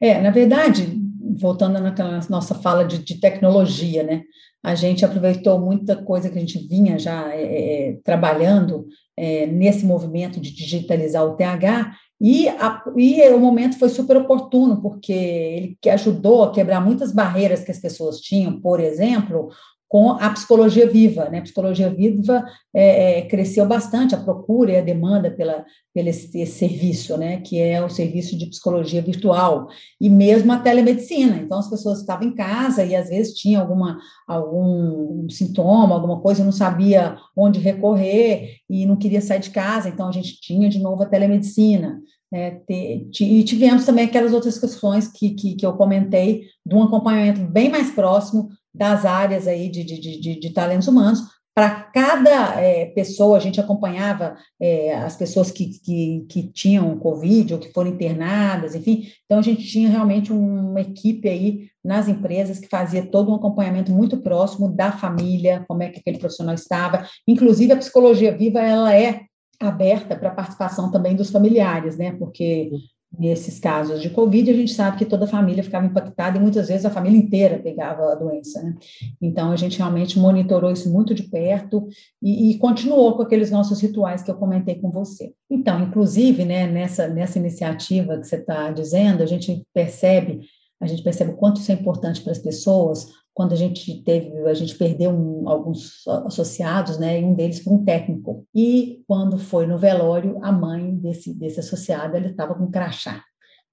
É, na verdade, voltando naquela nossa fala de, de, tecnologia, né? A gente aproveitou muita coisa que a gente vinha já é, é trabalhando é, nesse movimento de digitalizar o TH e, a, e o momento foi super oportuno, porque ele que ajudou a quebrar muitas barreiras que as pessoas tinham, por exemplo, com a psicologia viva. Né? A psicologia viva é, é, cresceu bastante, a procura e a demanda pela, pelo esse, serviço, né? que é o serviço de psicologia virtual, e mesmo a telemedicina. Então, as pessoas estavam em casa e às vezes tinha alguma, algum sintoma, alguma coisa, não sabia onde recorrer e não queria sair de casa, então a gente tinha de novo a telemedicina. É, e tivemos também aquelas outras questões que, que, que eu comentei, de um acompanhamento bem mais próximo das áreas aí de, de, de, de talentos humanos. Para cada é, pessoa, a gente acompanhava é, as pessoas que, que, que tinham Covid ou que foram internadas, enfim. Então, a gente tinha realmente uma equipe aí nas empresas que fazia todo um acompanhamento muito próximo da família, como é que aquele profissional estava. Inclusive, a psicologia viva, ela é aberta para a participação também dos familiares, né? Porque nesses casos de Covid, a gente sabe que toda a família ficava impactada e muitas vezes a família inteira pegava a doença, né? Então, a gente realmente monitorou isso muito de perto e, e, continuou com aqueles nossos rituais que eu comentei com você. Então, inclusive, né, nessa, nessa iniciativa que você está dizendo, a gente percebe a gente percebe o quanto isso é importante para as pessoas, quando a gente teve, a gente perdeu um, alguns associados, né, e um deles foi um técnico. E quando foi no velório, a mãe desse, desse associado, ele estava com um crachá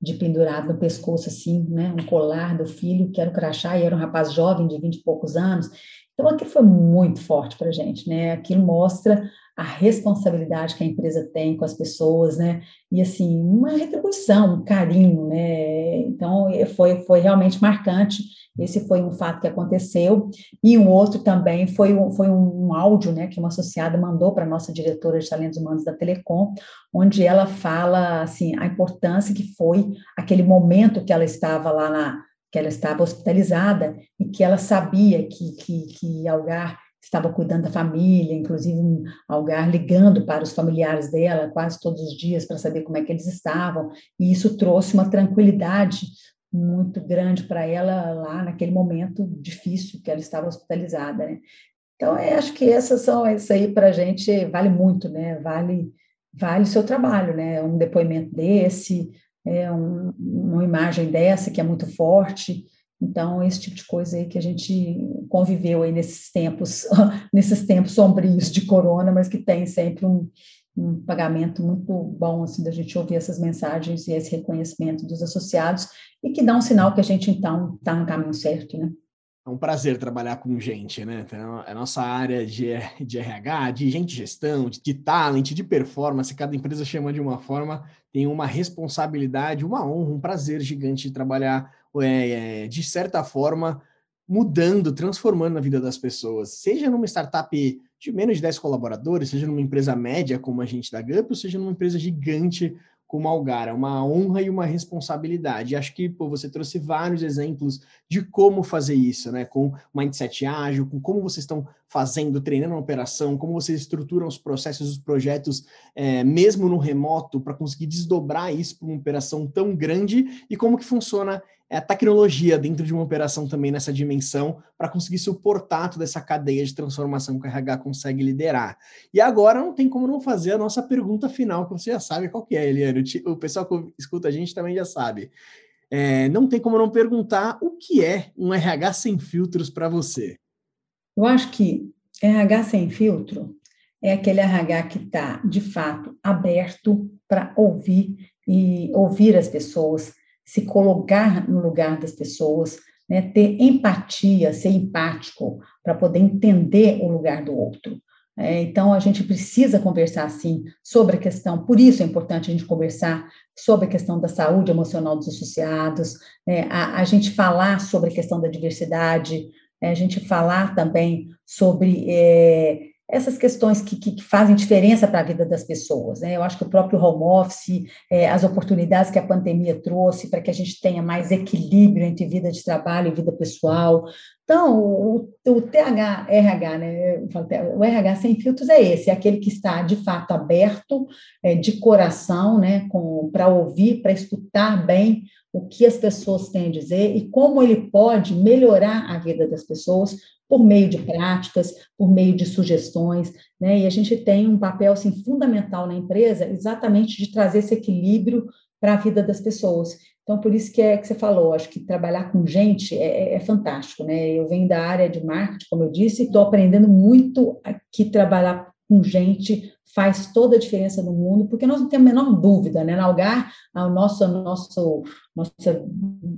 de pendurado no pescoço, assim, né, um colar do filho, que era o crachá, e era um rapaz jovem, de vinte e poucos anos. Então, aquilo foi muito forte para a gente, né, aquilo mostra a responsabilidade que a empresa tem com as pessoas, né? E assim, uma retribuição, um carinho, né? Então, foi, foi realmente marcante. Esse foi um fato que aconteceu. E um outro também foi um, foi um áudio, né, que uma associada mandou para a nossa diretora de talentos humanos da Telecom, onde ela fala, assim, a importância que foi aquele momento que ela estava lá na que ela estava hospitalizada e que ela sabia que, que, que Algar estava cuidando da família, inclusive um Algar ligando para os familiares dela quase todos os dias para saber como é que eles estavam, e isso trouxe uma tranquilidade muito grande para ela lá naquele momento difícil que ela estava hospitalizada, né? Então, eu acho que essas são, isso aí para a gente vale muito, né? Vale, vale o seu trabalho, né? Um depoimento desse, é um, uma imagem dessa que é muito forte, então, esse tipo de coisa aí que a gente conviveu aí nesses tempos, nesses tempos sombrios de corona, mas que tem sempre um, um pagamento muito bom, assim, da gente ouvir essas mensagens e esse reconhecimento dos associados, e que dá um sinal que a gente, então, está no caminho certo, né? É um prazer trabalhar com gente, né? Então, a nossa área de, de RH, de gente de gestão, de, de talent, de performance, cada empresa chama de uma forma, tem uma responsabilidade, uma honra, um prazer gigante de trabalhar é, é, de certa forma, mudando, transformando a vida das pessoas, seja numa startup de menos de 10 colaboradores, seja numa empresa média como a gente da Gup, ou seja numa empresa gigante como a Algara, uma honra e uma responsabilidade. Acho que pô, você trouxe vários exemplos de como fazer isso, né? Com mindset ágil, com como vocês estão fazendo, treinando a operação, como vocês estruturam os processos, os projetos, é, mesmo no remoto, para conseguir desdobrar isso para uma operação tão grande e como que funciona é a tecnologia dentro de uma operação também nessa dimensão para conseguir suportar toda essa cadeia de transformação que o RH consegue liderar. E agora não tem como não fazer a nossa pergunta final, que você já sabe qual que é, Eliane. O pessoal que escuta a gente também já sabe. É, não tem como não perguntar o que é um RH sem filtros para você. Eu acho que RH sem filtro é aquele RH que está, de fato, aberto para ouvir e ouvir as pessoas, se colocar no lugar das pessoas, né, ter empatia, ser empático, para poder entender o lugar do outro. É, então, a gente precisa conversar, sim, sobre a questão, por isso é importante a gente conversar sobre a questão da saúde emocional dos associados, né, a, a, gente falar sobre a questão da diversidade, é, a gente falar também sobre é, essas questões que, que, que fazem diferença para a vida das pessoas. Né? Eu acho que o próprio home office, é, as oportunidades que a pandemia trouxe para que a gente tenha mais equilíbrio entre vida de trabalho e vida pessoal. Então, o, o TH, RH, né? o RH sem filtros é esse, é aquele que está de fato aberto, é, de coração, né? para ouvir, para escutar bem o que as pessoas têm a dizer e como ele pode melhorar a vida das pessoas por meio de práticas, por meio de sugestões, né? E a gente tem um papel assim fundamental na empresa, exatamente de trazer esse equilíbrio para a vida das pessoas. Então, por isso que é que você falou, acho que trabalhar com gente é, é, é fantástico, né? Eu venho da área de marketing, como eu disse, estou aprendendo muito aqui trabalhar com gente faz toda a diferença no mundo, porque nós não temos a menor dúvida, né? Na a nossa, nosso, nossa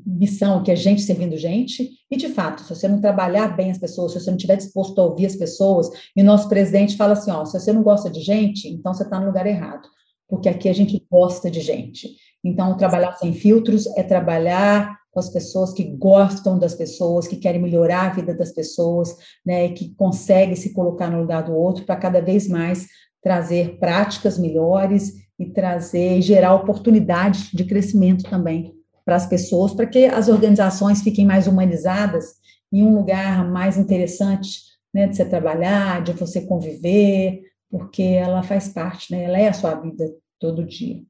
missão que é gente servindo gente, e de fato, se você não trabalhar bem as pessoas, se você não estiver disposto a ouvir as pessoas, e nosso presidente fala assim: ó, se você não gosta de gente, então você está no lugar errado, porque aqui a gente gosta de gente. Então, trabalhar sem filtros é trabalhar com as pessoas que gostam das pessoas, que querem melhorar a vida das pessoas, né, e que conseguem se colocar no lugar do outro para cada vez mais trazer práticas melhores e trazer, gerar oportunidades de crescimento também para as pessoas, para que as organizações fiquem mais humanizadas em um lugar mais interessante né, de você trabalhar, de você conviver, porque ela faz parte, né, ela é a sua vida todo dia.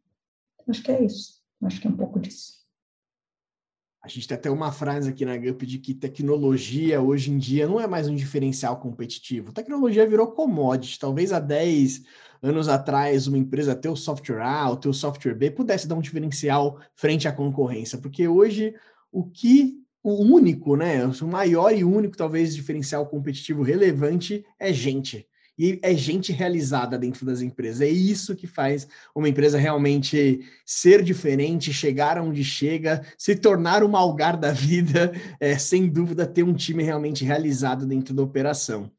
Acho que é isso, acho que é um pouco disso. A gente tem até uma frase aqui na GUP de que tecnologia hoje em dia não é mais um diferencial competitivo. Tecnologia virou commodity. Talvez há 10 anos atrás uma empresa ter o software A, ou ter o software B pudesse dar um diferencial frente à concorrência, porque hoje o que o único, né, o maior e único talvez diferencial competitivo relevante é gente e é gente realizada dentro das empresas. É isso que faz uma empresa realmente ser diferente, chegar onde chega, se tornar uma algar da vida, é, sem dúvida, ter um time realmente realizado dentro da operação.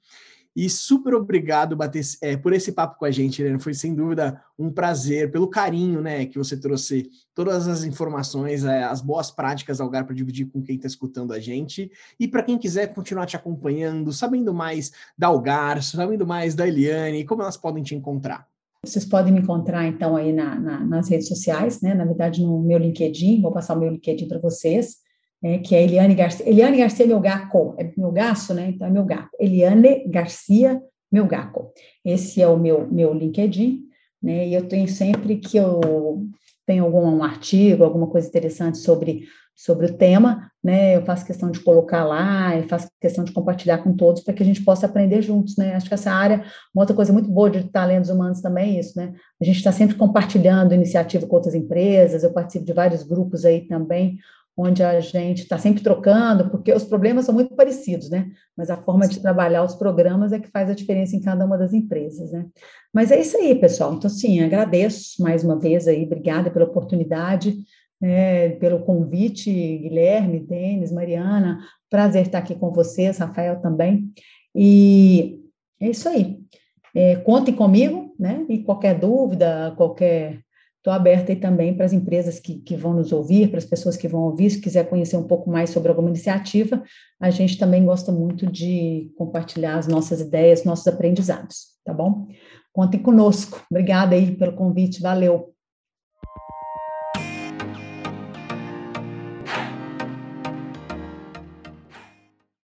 E super obrigado bater, é, por esse papo com a gente, Helena. Foi sem dúvida um prazer, pelo carinho né, que você trouxe todas as informações, é, as boas práticas ao lugar para dividir com quem está escutando a gente. E para quem quiser continuar te acompanhando, sabendo mais da Algar, sabendo mais da Eliane, como elas podem te encontrar? Vocês podem me encontrar, então, aí na, na, nas redes sociais, né? Na verdade, no meu LinkedIn, vou passar o meu LinkedIn para vocês é, que é Eliane Garcia. Eliane Garcia Melgaco, é Melgaço, né? Então é Melgaco. Eliane Garcia Melgaco. Esse é o meu, meu LinkedIn, né? E eu tenho sempre que eu tenho algum artigo, alguma coisa interessante sobre, sobre o tema, né? Eu faço questão de colocar lá e faço questão de compartilhar com todos para que a gente possa aprender juntos, né? Acho que essa área, uma outra coisa muito boa de talentos humanos também é isso, né? A gente está sempre compartilhando iniciativa com outras empresas, eu participo de vários grupos aí também, onde a gente está sempre trocando, porque os problemas são muito parecidos, né? Mas a forma de trabalhar os programas é que faz a diferença em cada uma das empresas, né? Mas é isso aí, pessoal. Então, sim, agradeço mais uma vez aí, obrigada pela oportunidade, né, pelo convite, Guilherme, Denis, Mariana, prazer estar aqui com vocês, Rafael também. E é isso aí. É, contem comigo, né? E qualquer dúvida, qualquer Estou aberta aí também para as empresas que, que vão nos ouvir, para as pessoas que vão ouvir, se quiser conhecer um pouco mais sobre alguma iniciativa, a gente também gosta muito de compartilhar as nossas ideias, nossos aprendizados, tá bom? Contem conosco. Obrigada aí pelo convite, valeu.